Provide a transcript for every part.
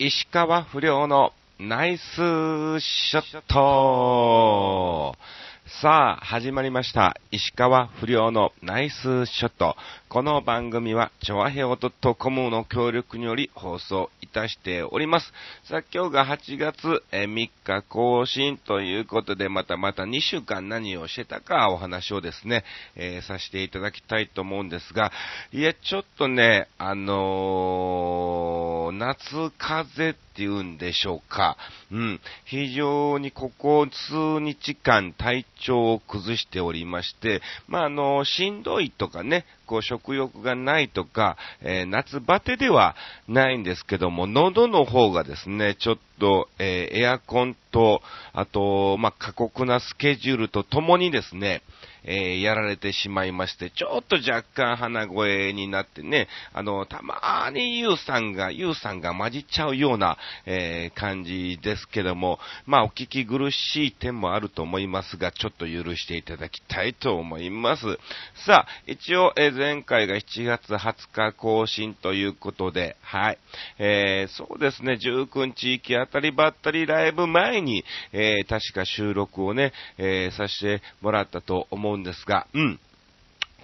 石川不良のナイスショットさあ、始まりました。石川不良のナイスショット。この番組は、チョアヘオ .com の協力により放送いたしております。さあ、今日が8月え3日更新ということで、またまた2週間何をしてたかお話をですね、えーさせていただきたいと思うんですが、いや、ちょっとね、あのー夏風っていうんでしょうか。うん。非常にここ数日間体調を崩しておりまして、まあ、あの、しんどいとかね、こう食欲がないとか、えー夏バテではないんですけども、喉の方がですね、ちょっと、えーエアコンと、あと、まあ、過酷なスケジュールとともにですね、えーやられてしまいまして、ちょっと若干鼻声になってね、あの、たまーにゆうさんが、ゆうさんが混じっちゃうような、えー感じですけども、まあ、お聞き苦しい点もあると思いますが、ちょっと許していただきたいと思います。さあ、一応、えー前回が7月20日更新ということで、はい。えーそうですね、19日行き当たりばったりライブ前に、えー確か収録をね、えーさせてもらったと思うんですが、うん。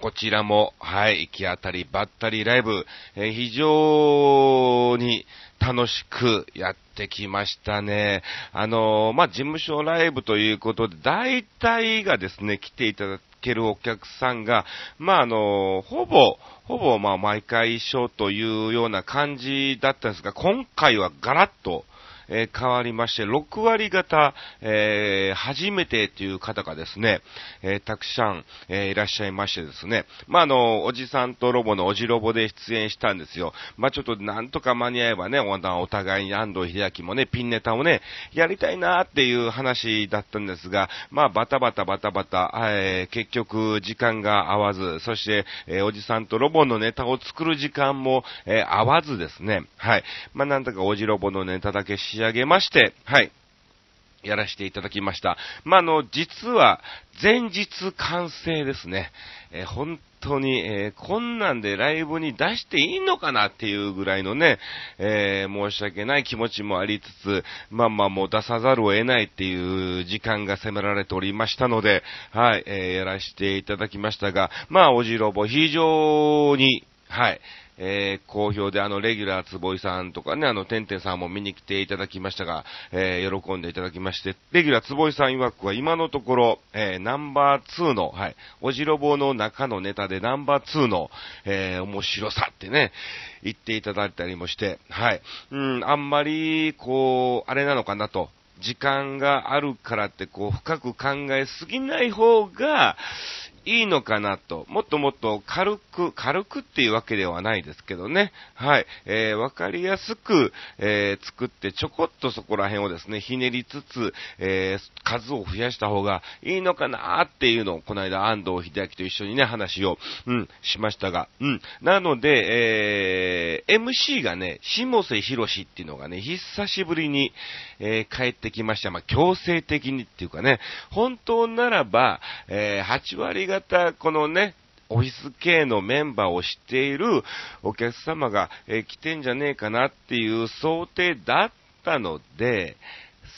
こちらも、はい、行き当たりばったりライブ、えー非常に楽しくやってきましたね。あのーまあ、事務所ライブということで、大体がですね、来ていただけるお客さんが、まあ、あのーほぼ、ほぼ、まあ、毎回一緒というような感じだったんですが、今回はガラッと、え変わりまして、6割方、えー初めてという方がですね、えーたくさん、えーいらっしゃいましてですね、まあ、あの、おじさんとロボのおじロボで出演したんですよ。まあ、ちょっとなんとか間に合えばね、おお互いに安藤秀明もね、ピンネタをね、やりたいなっていう話だったんですが、まあ、バタバタバタバタ、えー結局時間が合わず、そして、えおじさんとロボのネタを作る時間も、え合わずですね、はい。まあ、なんとかおじロボのネタだけし仕上げまして、はい。やらせていただきました。まあ、あの、実は、前日完成ですね。えー本当に、えーこんなんでライブに出していいのかなっていうぐらいのね、えー申し訳ない気持ちもありつつ、まあまあもう出さざるを得ないっていう時間が迫られておりましたので、はい、えやらせていただきましたが、まあ、おじろぼ非常に、はい、えー好評で、あの、レギュラー坪井さんとかね、あの、てんてんさんも見に来ていただきましたが、えー喜んでいただきまして、レギュラー坪井さん曰くは今のところ、えーナンバー2の、はい、おじろぼうの中のネタでナンバー2の、えー面白さってね、言っていただいたりもして、はい、うん、あんまり、こう、あれなのかなと、時間があるからって、こう、深く考えすぎない方が、いいのかなと。もっともっと軽く、軽くっていうわけではないですけどね。はい。えーわかりやすく、えー作ってちょこっとそこら辺をですね、ひねりつつ、えー数を増やした方がいいのかなっていうのを、この間安藤秀明と一緒にね、話を、うん、しましたが、うん。なので、えー MC がね、下瀬博士っていうのがね、久しぶりに、えー帰ってきました。まあ、強制的にっていうかね、本当ならば、えー8割が型、このね、オフィス系のメンバーをしているお客様が、えー来てんじゃねえかなっていう想定だったので、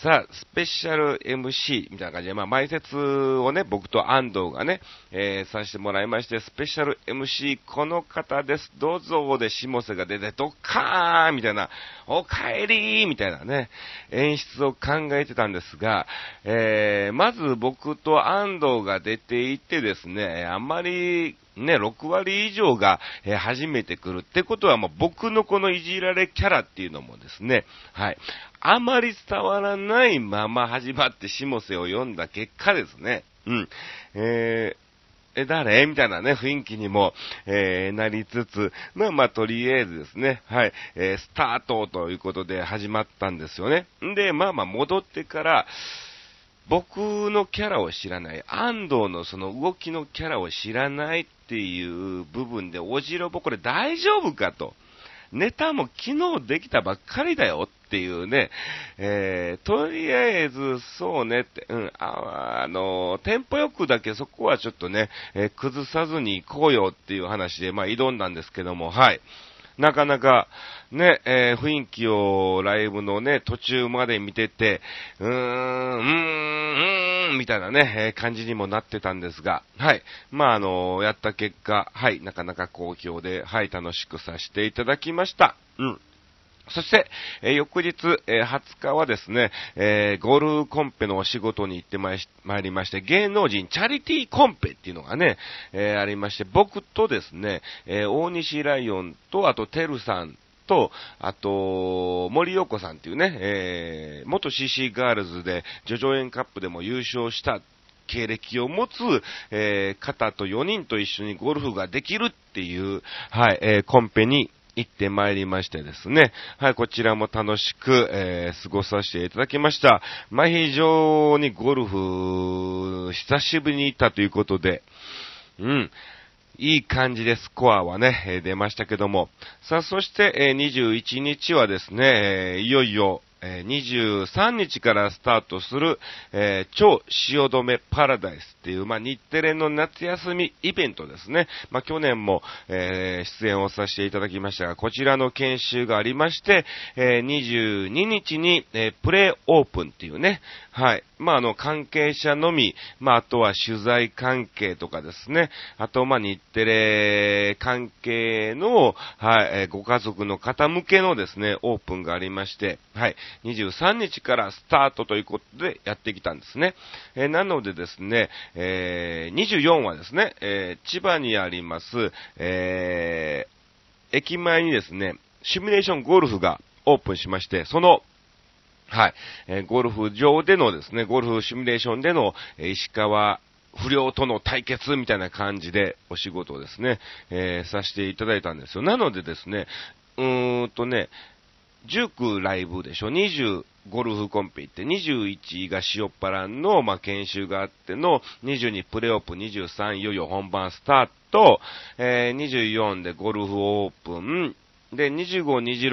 さあ、スペシャル MC みたいな感じで、まあ、前説をね、僕と安藤がね、えーさせてもらいまして、スペシャル MC この方です、どうぞで下瀬が出て、ドッカーンみたいな、おかえりーみたいなね、演出を考えてたんですが、えーまず僕と安藤が出ていてですね、あんまり、ね、6割以上が、えー初めて来るってことは、もう僕のこのいじられキャラっていうのもですね、はい、あまり伝わらないまま始まって下瀬を読んだ結果ですね、うん、えーえ、誰？みたいなね、雰囲気にも、えーなりつつ、まあまあ、とりあえずですね、はい、えースタートということで始まったんですよね。んで、まあまあ、戻ってから、僕のキャラを知らない、安藤のその動きのキャラを知らないっていう部分で、おじろぼこれ大丈夫かと。ネタも昨日できたばっかりだよっていうね、えー、とりあえず、そうねって、うん、ああの、テンポよくだけそこはちょっとね、えー崩さずに行こうよっていう話で、まあ、挑んだんですけども、はい。なかなか、ね、えー、雰囲気をライブのね、途中まで見てて、うーん、うーん、うーん、みたいなね、えー、感じにもなってたんですが、はい。まあ、あのー、やった結果、はい、なかなか好評で、はい、楽しくさせていただきました。うん。そして、え、翌日、え、20日はですね、えー、ゴールコンペのお仕事に行ってまいりまして、芸能人チャリティーコンペっていうのがね、えありまして、僕とですね、え大西ライオンと、あと、てるさんと、あと、森陽子さんっていうね、え元 CC ガールズで、ジョジョエンカップでも優勝した経歴を持つ、えー、方と4人と一緒にゴルフができるっていう、はい、えー、コンペに行ってまいりましてですね。はい、こちらも楽しく、えー、過ごさせていただきました。まあ、非常にゴルフ、久しぶりに行ったということで、うん。いい感じでスコアはね、え出ましたけども。さあ、そして、え21日はですね、えいよいよ、え23日からスタートする、え、超汐留パラダイスっていう、まあ、日テレの夏休みイベントですね。まあ、去年も、えー、出演をさせていただきましたが、こちらの研修がありまして、えー、22日に、えプレイオープンっていうね、はい。まあ、あの、関係者のみ、まあ、あとは取材関係とかですね、あと、まあ、日テレ関係の、はい、えご家族の方向けのですね、オープンがありまして、はい。23日からスタートということでやってきたんですね。えー、なのでですね、えー、24はですね、えー、千葉にあります、えー、駅前にですね、シミュレーションゴルフがオープンしまして、その、はい、えー、ゴルフ場でのですね、ゴルフシミュレーションでの、え、石川不良との対決みたいな感じでお仕事をですね、えー、させていただいたんですよ。なのでですね、うーんとね、19ライブでしょ、20ゴルフコンペ行って、21が塩っ腹の、まあ、研修があっての、22プレオープン、23いよいよ本番スタート、えー、24でゴルフオープン、で、25、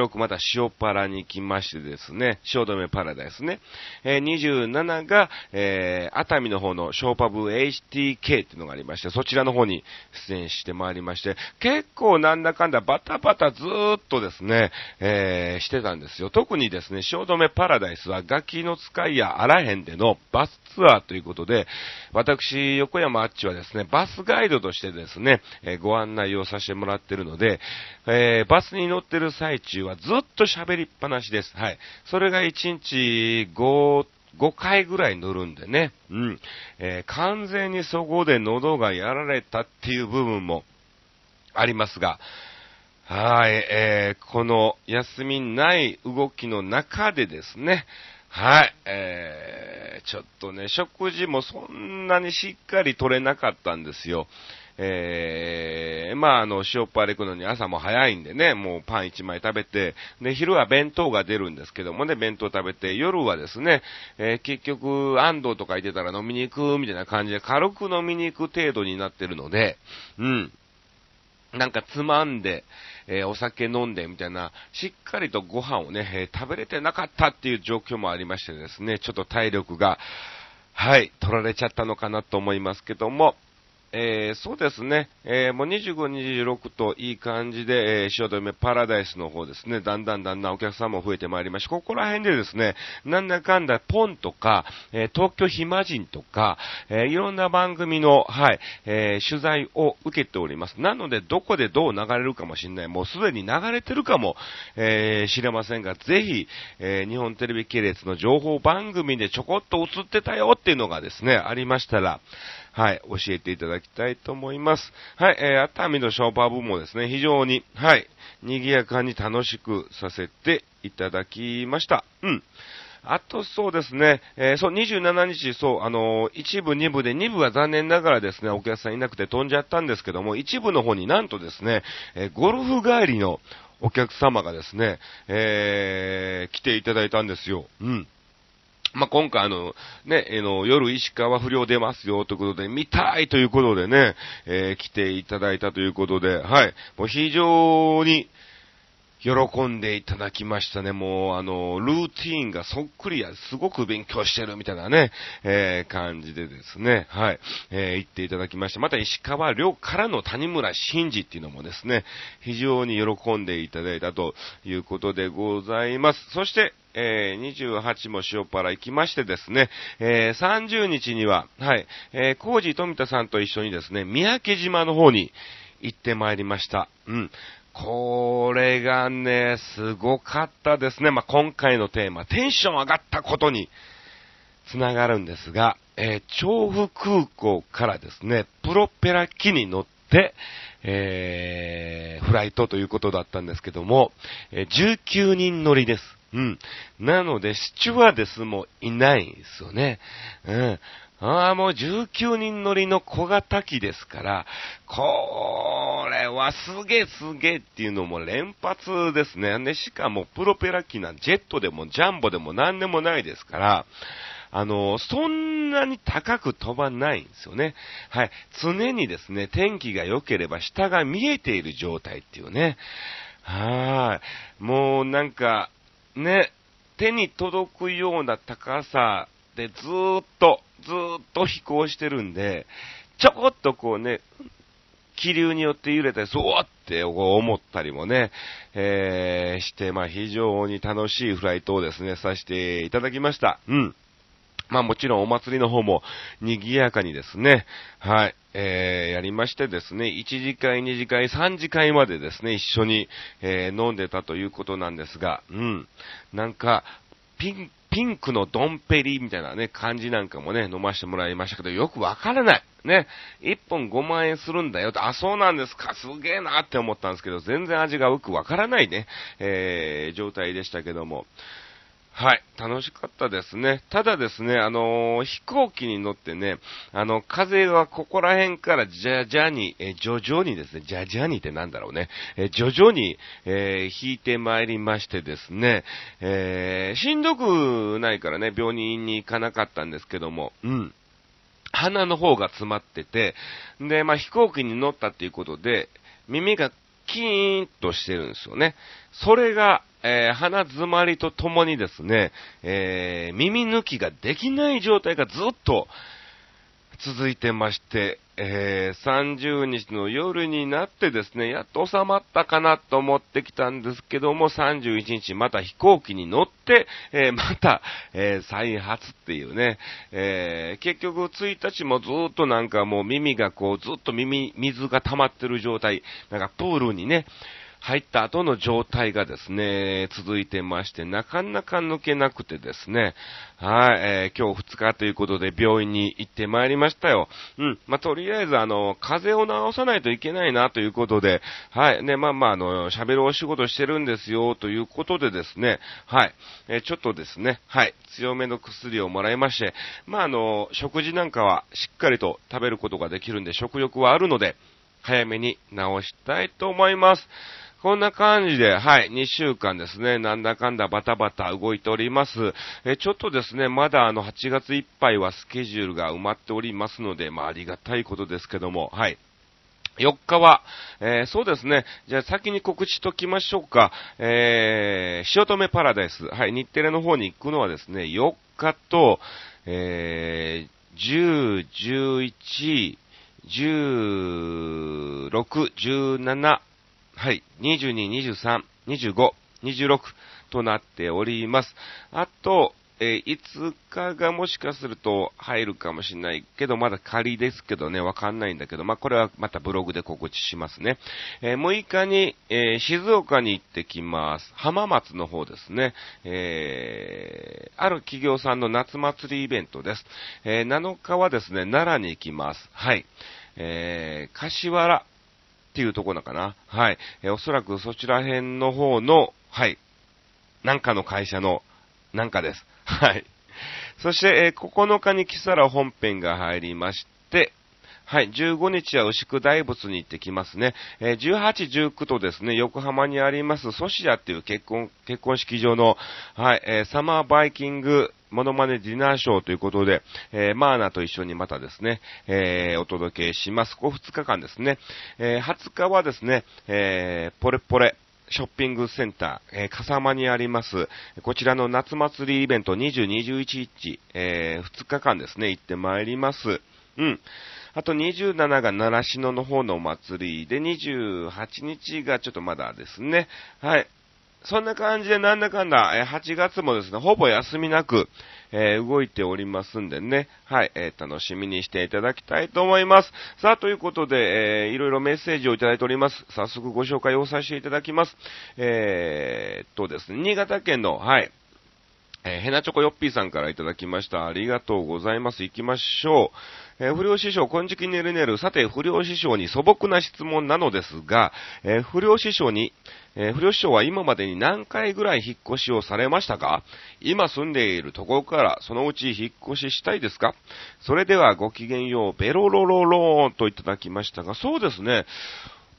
26また塩パラに来ましてですね、塩止めパラダイスね。えー、27が、えー、熱海の方のショーパブ HTK っていうのがありまして、そちらの方に出演してまいりまして、結構なんだかんだバタバタずーっとですね、えー、してたんですよ。特にですね、塩止めパラダイスはガキの使いやあらへんでのバスツアーということで、私、横山あっちはですね、バスガイドとしてですね、えご案内をさせてもらってるので、えバスに乗ってる最中はずっと喋りっぱなしです。はい。それが1日5、5回ぐらい乗るんでね。うん。えー、完全にそこで喉がやられたっていう部分もありますが、はい、えー、この休みない動きの中でですね、はい、えー、ちょっとね、食事もそんなにしっかり取れなかったんですよ。えー、まあ、あの、塩っぱれ行くのに朝も早いんでね、もうパン1枚食べて、で、昼は弁当が出るんですけどもね、弁当食べて、夜はですね、えー、結局、安藤とかいてたら飲みに行く、みたいな感じで、軽く飲みに行く程度になってるので、うん。なんかつまんで、えー、お酒飲んでみたいな、しっかりとご飯をね、えー、食べれてなかったっていう状況もありましてですね、ちょっと体力が、はい、取られちゃったのかなと思いますけども、えー、そうですね、えー、もう25、26といい感じで、えー、汐留パラダイスの方ですね、だんだんだんだんお客さんも増えてまいりまして、ここら辺でですね、なんだかんだポンとか、え東京暇人とか、えいろんな番組の、はい、え取材を受けております。なので、どこでどう流れるかもしれない、もうすでに流れてるかも、え知れませんが、ぜひ、え日本テレビ系列の情報番組でちょこっと映ってたよっていうのがですね、ありましたら、はい、教えていただきたいと思います。はい、えー、熱海のショーパブもですね、非常に、はい、賑やかに楽しくさせていただきました。うん。あとそうですね、えー、そう、27日、そう、あのー、1部、2部で、2部は残念ながらですね、お客さんいなくて飛んじゃったんですけども、1部の方になんとですね、えー、ゴルフ帰りのお客様がですね、えー、来ていただいたんですよ。うん。まあ、今回あの、ね、あの、夜石川不良出ますよということで、見たいということでね、えー、来ていただいたということで、はい。もう非常に、喜んでいただきましたね。もう、あの、ルーティーンがそっくりや、すごく勉強してるみたいなね、えー、感じでですね、はい、えー、言っていただきました。また石川遼からの谷村新司っていうのもですね、非常に喜んでいただいたということでございます。そして、えー、28も塩原行きましてですね、えー、30日には、はい、えー、コージ富田さんと一緒にですね、三宅島の方に行ってまいりました。うん。これがね、すごかったですね。まあ、今回のテーマ、テンション上がったことにつながるんですが、えー、調布空港からですね、プロペラ機に乗って、えー、フライトということだったんですけども、えー、19人乗りです。うん。なので、シチュワーデスもいないんですよね。うん。ああ、もう19人乗りの小型機ですから、これはすげえすげえっていうのも連発ですね。で、しかもプロペラ機なんジェットでもジャンボでも何でもないですから、あの、そんなに高く飛ばないんですよね。はい。常にですね、天気が良ければ下が見えている状態っていうね。はい。もうなんか、ね、手に届くような高さでずーっと、ずっと飛行してるんで、ちょこっとこうね、気流によって揺れて、そうって思ったりもね、えー、して、まあ非常に楽しいフライトをですね、させていただきました。うん。まあもちろんお祭りの方も賑やかにですね、はい、えー、やりましてですね、1次会、2次会、3次会までですね、一緒に、えー、飲んでたということなんですが、うん。なんか、ピンピンクのドンペリみたいなね、感じなんかもね、飲ませてもらいましたけど、よくわからない。ね。1本5万円するんだよと、あ、そうなんですか、すげえなって思ったんですけど、全然味がよくわからないね、えー、状態でしたけども。はい、楽しかったですね。ただですね、あのー、飛行機に乗ってね、あの、風がここら辺からじゃじゃに、え徐々にですね、じゃじゃにってなんだろうね、え徐々に、えー、引いてまいりましてですね、えー、しんどくないからね、病院に行かなかったんですけども、うん。鼻の方が詰まってて、で、まあ、飛行機に乗ったっていうことで、耳がキーンとしてるんですよね。それが、えー、鼻詰まりとともにですね、えー、耳抜きができない状態がずっと続いてまして、えー、30日の夜になってですね、やっと収まったかなと思ってきたんですけども、31日また飛行機に乗って、えー、また、えー、再発っていうね、え結局1日もずっとなんかもう耳がこう、ずっと耳、水が溜まってる状態、なんかプールにね、入った後の状態がですね、続いてまして、なかなか抜けなくてですね、はい、えー、今日2日ということで病院に行ってまいりましたよ。うん、まあ、とりあえずあの、風邪を治さないといけないなということで、はい、ね、まあまああの、喋るお仕事してるんですよということでですね、はい、えー、ちょっとですね、はい、強めの薬をもらいまして、まああの、食事なんかはしっかりと食べることができるんで食欲はあるので、早めに治したいと思います。こんな感じで、はい、2週間ですね、なんだかんだバタバタ動いております。えちょっとですね、まだあの8月いっぱいはスケジュールが埋まっておりますので、まあありがたいことですけども、はい。4日は、えー、そうですね。じゃあ先に告知ときましょうか。えー、塩留パラダイス。はい、日テレの方に行くのはですね、4日と、えー、10、11、16、17、はい、22、23、25、26となっております。あと、えー、5日がもしかすると入るかもしれないけど、まだ仮ですけどね、わかんないんだけど、まあ、これはまたブログで告知しますね。えー、6日に、えー、静岡に行ってきます。浜松の方ですね。えある企業さんの夏祭りイベントです。え7日はですね、奈良に行きます。はい。えー柏原っていうところかな。はい。えー、おそらくそちら辺の方の、はい。なんかの会社の、なんかです。はい。そして、えー、9日にキサラ本編が入りまして、はい、15日は牛久大仏に行ってきますね。えー、18、19とですね、横浜にありますソシアっていう結婚、結婚式場の、はい、えー、サマーバイキングモノマネディナーショーということで、えー、マーナと一緒にまたですね、えー、お届けします。ここ2日間ですね。えー、20日はですね、えー、ポレポレ、ショッピングセンター、えー、笠間にあります、こちらの夏祭りイベント20、21日、えー、2日間ですね、行ってまいります。うん。あと27が習志野の方のお祭りで、28日がちょっとまだですね。はい。そんな感じでなんだかんだ、8月もですね、ほぼ休みなく、えー、動いておりますんでね、はい、えー、楽しみにしていただきたいと思います。さあ、ということで、えー、いろいろメッセージをいただいております。早速ご紹介をさせていただきます。えー、っとですね、新潟県の、はい、えー、ヘナチョコヨッピーさんからいただきました。ありがとうございます。行きましょう。えー、不良師匠、こんじきねるねる。さて、不良師匠に素朴な質問なのですが、えー、不良師匠に、えー、不良師匠は今までに何回ぐらい引っ越しをされましたか？今住んでいるところからそのうち引っ越ししたいですか？それではごきげんよう、ベロロロローンといただきましたが、そうですね。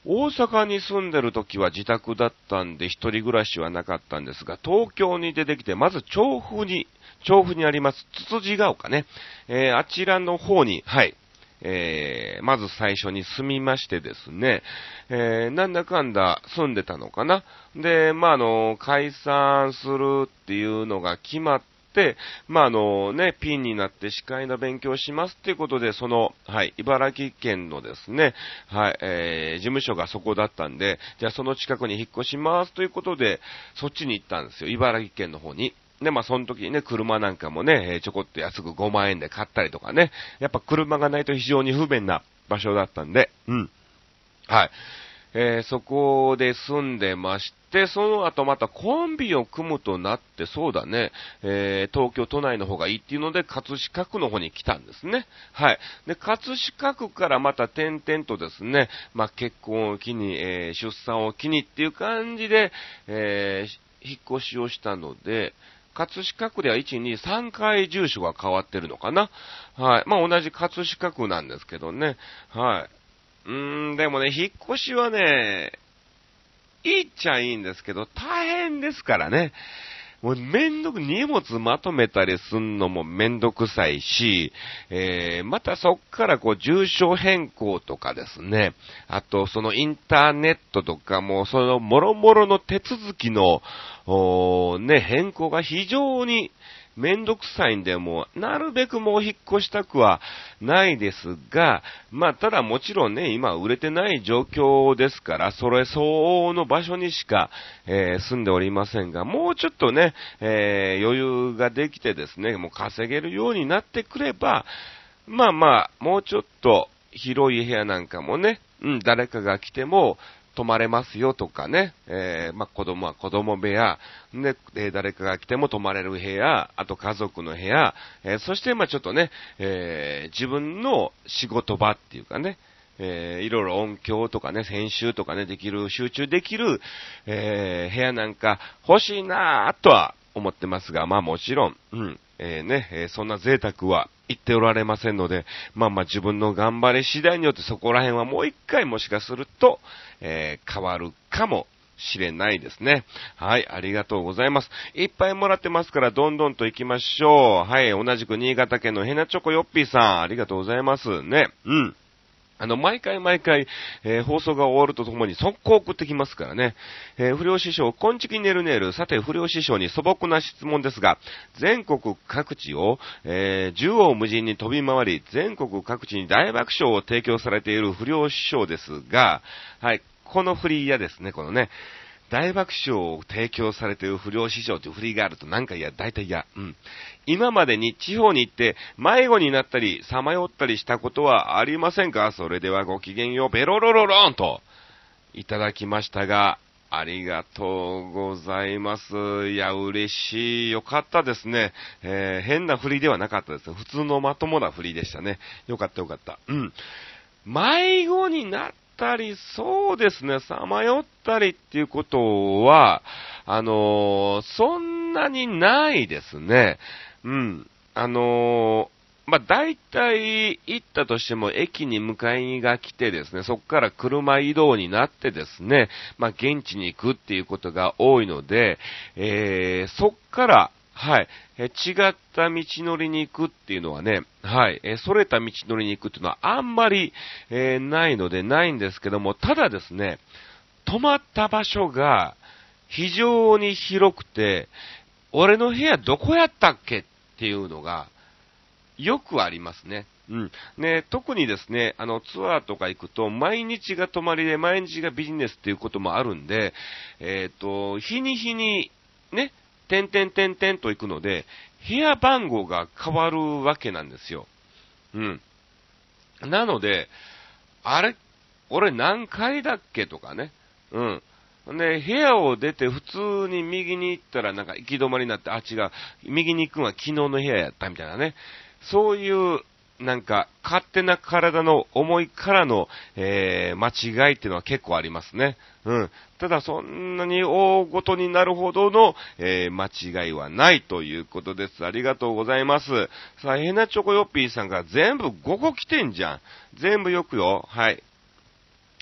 大阪に住んでる時は自宅だったんで一人暮らしはなかったんですが、東京に出てきて、まず調布に、調布にあります、つつじが丘ね、えー、あちらの方に、はい、えー、まず最初に住みましてですね、えー、なんだかんだ住んでたのかな。で、まあ、あの、解散するっていうのが決まって、まあ、あのね、ピンになって司会の勉強しますっていうことで、その、はい、茨城県のですね、はい、えー、事務所がそこだったんで、じゃあその近くに引っ越しますということで、そっちに行ったんですよ、茨城県の方に。で、まあ、その時にね、車なんかもね、ちょこっと安く5万円で買ったりとかね、やっぱ車がないと非常に不便な場所だったんで、うん。はい。えー、そこで住んでまして、その後またコンビを組むとなって、そうだね、えー、東京都内の方がいいっていうので、葛飾区の方に来たんですね。はい。で、葛飾区からまた点々とですね、まあ、結婚を機に、えー、出産を機にっていう感じで、え引っ越しをしたので、葛飾区では1、2、3回住所が変わってるのかな？はい。まあ、同じ葛飾区なんですけどね。はい。うーん、でもね、引っ越しはね、いいっちゃいいんですけど、大変ですからね。もうめんどく、荷物まとめたりすんのもめんどくさいし、えー、またそっからこう住所変更とかですね、あとそのインターネットとかもそのもろもろの手続きの、ね、変更が非常にめんどくさいんで、もう、なるべくもう引っ越したくはないですが、まあ、ただもちろんね、今売れてない状況ですから、それ相応の場所にしか、えー、住んでおりませんが、もうちょっとね、えー、余裕ができてですね、もう稼げるようになってくれば、まあまあ、もうちょっと広い部屋なんかもね、うん、誰かが来ても、泊まれますよとかね、えー、まあ、子供は子供部屋、で、えー、誰かが来ても泊まれる部屋、あと家族の部屋、えー、そして、ま、ちょっとね、え自分の仕事場っていうかね、えー、いろいろ音響とかね、編集とかね、できる、集中できる、えー、部屋なんか欲しいなぁとは思ってますが、まあもちろん、うん、えー、ね、えそんな贅沢は言っておられませんので、まあまあ自分の頑張り次第によってそこら辺はもう一回もしかすると、えー、変わるかもしれないですね。はい、ありがとうございます。いっぱいもらってますから、どんどんと行きましょう。はい、同じく新潟県のヘナチョコヨッピーさん、ありがとうございますね。うん。あの、毎回毎回、えー、放送が終わるとともに速攻送ってきますからね。えー、不良師匠、こんちきねるねる。さて、不良師匠に素朴な質問ですが、全国各地を、えー、縦横無尽に飛び回り、全国各地に大爆笑を提供されている不良師匠ですが、はい、この振り嫌ですね、このね。大爆笑を提供されている不良師匠という振りがあるとなんか嫌、大体嫌。うん。今までに地方に行って迷子になったり、さまよったりしたことはありませんか？それではごきげんよう、ベロロロロンと、いただきましたが、ありがとうございます。いや、嬉しい。よかったですね。えー、変な振りではなかったですね普通のまともな振りでしたね。よかったよかった。うん。迷子になったり、そうですね、さまよったりっていうことは、あのー、そんなにないですね。うん。あのーまあ、大体行ったとしても駅に迎えが来てですね、そこから車移動になってですね、まあ、現地に行くっていうことが多いので、えー、そっからはい。え違った道のりに行くっていうのはね、はい。え逸れた道のりに行くっていうのはあんまり、えー、ないのでないんですけども、ただですね、止まった場所が、非常に広くて、俺の部屋どこやったっけっていうのが、よくありますね。うん。ね、特にですね、あの、ツアーとか行くと、毎日が泊まりで、毎日がビジネスっていうこともあるんで、えっ、ー、と、日に日に、ね、点々点々と行くので、部屋番号が変わるわけなんですよ。うん。なので、あれ、俺何階だっけとかね。うん。で、部屋を出て普通に右に行ったらなんか行き止まりになって、あ、違う、右に行くのは昨日の部屋やったみたいなね。そういうなんか、勝手な体の思いからの、えー、間違いっていうのは結構ありますね。うん。ただ、そんなに大ごとになるほどの、えー、間違いはないということです。ありがとうございます。さあ、ヘナチョコヨッピーさんが全部5個来てんじゃん。全部よくよ。はい。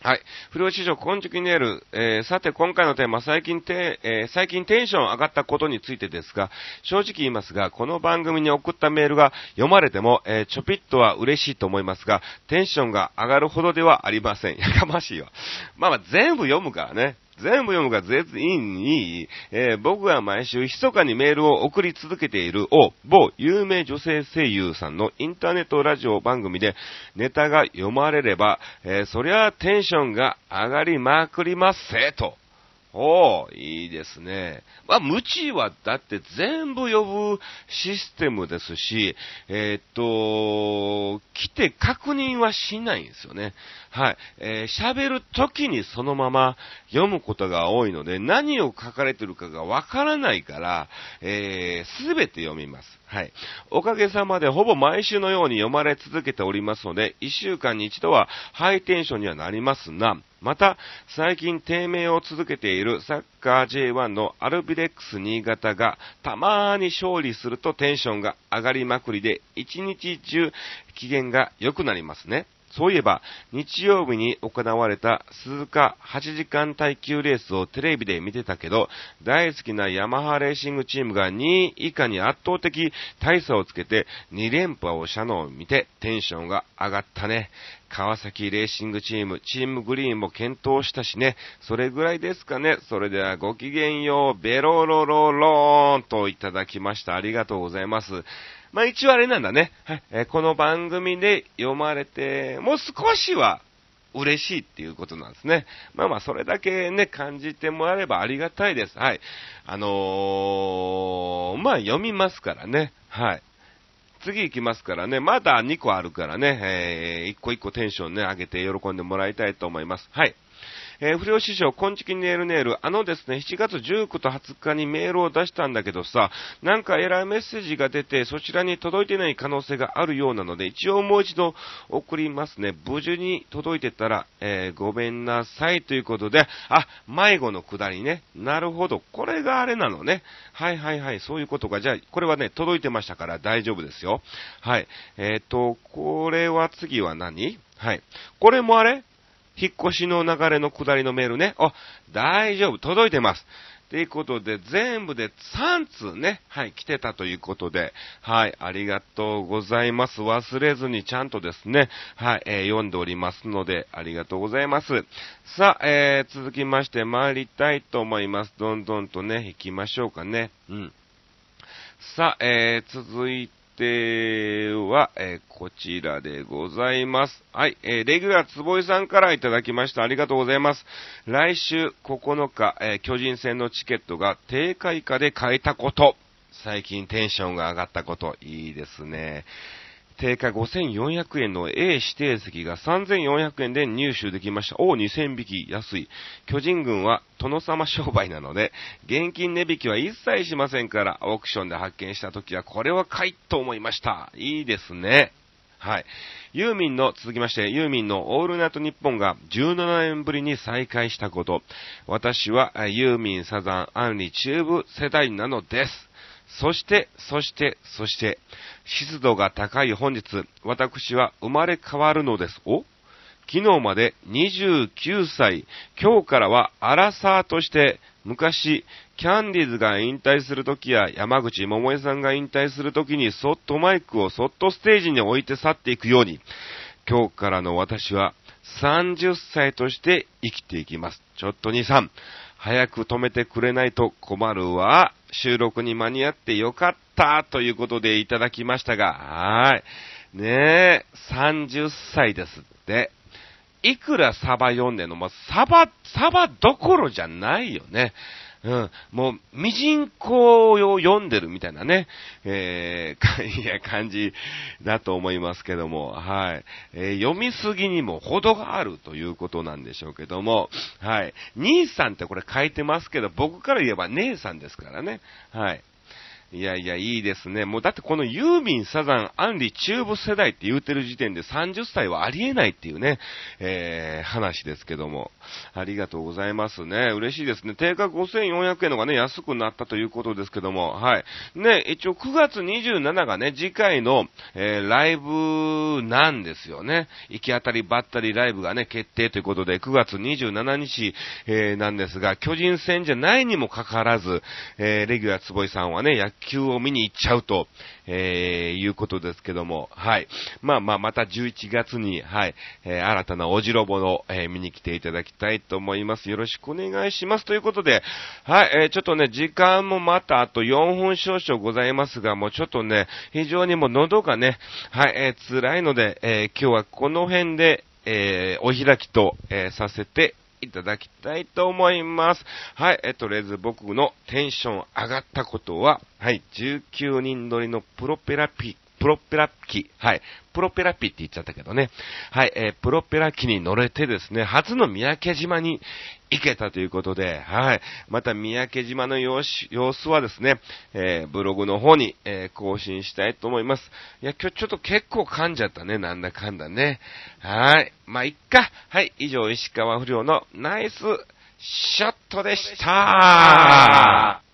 はい。不良市場、今宿にある、えー、さて今回のテーマ、最近て、えー、最近テンション上がったことについてですが、正直言いますが、この番組に送ったメールが読まれても、えー、ちょぴっとは嬉しいと思いますが、テンションが上がるほどではありません。やかましいわ。まあまあ、全部読むからね。全部読むが全然いい、えー、僕が毎週密かにメールを送り続けている、お、某有名女性声優さんのインターネットラジオ番組でネタが読まれれば、えー、そりゃテンションが上がりまくりますせ、と。おー、いいですね。まあ、無知はだって全部呼ぶシステムですし、えー、っと、来て確認はしないんですよね。はい。えー、喋る時にそのまま読むことが多いので、何を書かれてるかがわからないから、えー、すべて読みます。はい。おかげさまでほぼ毎週のように読まれ続けておりますので、1週間に一度はハイテンションにはなりますが、また、最近低迷を続けているサッカー J1 のアルビレックス新潟がたまーに勝利するとテンションが上がりまくりで、一日中機嫌が良くなりますね。そういえば、日曜日に行われた鈴鹿8時間耐久レースをテレビで見てたけど、大好きなヤマハレーシングチームが2位以下に圧倒的大差をつけて2連覇をしたのを見てテンションが上がったね。川崎レーシングチーム、チームグリーンも検討したしね。それぐらいですかね。それではごきげんよう、ベロロロローンといただきました。ありがとうございます。まあ一応あれなんだね。はい、えー、この番組で読まれて、もう少しは嬉しいっていうことなんですね。まあまあ、それだけね、感じてもらえればありがたいです。はい。あのー、まあ読みますからね。はい。次行きますからね。まだ2個あるからね。えー、1個1個テンションね、上げて喜んでもらいたいと思います。はい。えー、不良師匠、こんちきネールネール、あのですね、7月19と20日にメールを出したんだけどさ、なんかエラーメッセージが出て、そちらに届いてない可能性があるようなので、一応もう一度送りますね。無事に届いてたら、えー、ごめんなさいということで、あ、迷子のくだりね。なるほど。これがあれなのね。はいはいはい、そういうことか。じゃあ、これはね、届いてましたから大丈夫ですよ。はい。えっ、ー、と、これは次は何？はい。これもあれ？引っ越しの流れの下りのメールね。あ、大丈夫、届いてます。ということで、全部で3通ね、はい、来てたということで、はい、ありがとうございます。忘れずにちゃんとですね、はい、えー、読んでおりますので、ありがとうございます。さあ、えー、続きまして参りたいと思います。どんどんとね、行きましょうかね。うん。さあ、えー、続いて、定は、えー、こちらでございます。はい、えー、レギュラーつぼいさんからいただきました。ありがとうございます。来週9日、えー、巨人戦のチケットが定価以下で買えたこと。最近テンションが上がったこと。いいですね。定価5400円の A 指定席が3400円で入手できました。お2000引き安い。巨人軍は殿様商売なので、現金値引きは一切しませんから、オークションで発見した時はこれは買いと思いました。いいですね。はい。ユーミンの、続きまして、ユーミンのオールナイトニッポンが17年ぶりに再開したこと。私はユーミン、サザン、杏里、チューブ世代なのです。そして、そして、そして、湿度が高い本日、私は生まれ変わるのです。お？昨日まで29歳、今日からはアラサーとして、昔、キャンディーズが引退するときや山口百恵さんが引退するときにそっとマイクをそっとステージに置いて去っていくように、今日からの私は30歳として生きていきます。ちょっと兄さん、早く止めてくれないと困るわ。収録に間に合ってよかったということでいただきましたが、はい。ねえ、30歳ですって。いくらサバ読んでんの？も、サバ、サバどころじゃないよね。うん、もう、ミジンコを読んでるみたいなね、えー、いや、感じだと思いますけども、はい。えー、読みすぎにも程があるということなんでしょうけども、はい。兄さんってこれ書いてますけど、僕から言えば姉さんですからね、はい。いやいや、いいですね。もうだってこのユーミン、サザン、アンリ、中部世代って言うてる時点で30歳はありえないっていうね、えー、話ですけども。ありがとうございますね。嬉しいですね。定価5400円のがね、安くなったということですけども、はい。ね、一応9月27がね、次回の、えー、ライブなんですよね。行き当たりばったりライブがね、決定ということで、9月27日、えー、なんですが、巨人戦じゃないにもかかわらず、えー、レギュラー坪井さんはね、野球を見に行っちゃうと、えー、いうことですけども、はい。まあまあ、また11月に、はい、えー、新たなおじろぼの、えー、見に来ていただきたいと思います。よろしくお願いします。ということで、はい、えー、ちょっとね、時間もまたあと4分少々ございますが、もうちょっとね、非常にもう喉がね、はい、えー、辛いので、えー、今日はこの辺で、えー、お開きと、えー、させていただきたいと思います。はい、えとりあえず僕のテンション上がったことは、はい、19人乗りのプロペラピ、プロペラ機、はい、プロペラピって言っちゃったけどね、はい、えー、プロペラ機に乗れてですね、初の三宅島に行けたということで、はい、また三宅島の様子様子はですね、えー、ブログの方に、えー、更新したいと思います。いや、今日ちょっと結構噛んじゃったね、なんだかんだね。はい、まあ、いっか。はい、以上、石川不良のナイスショットでした。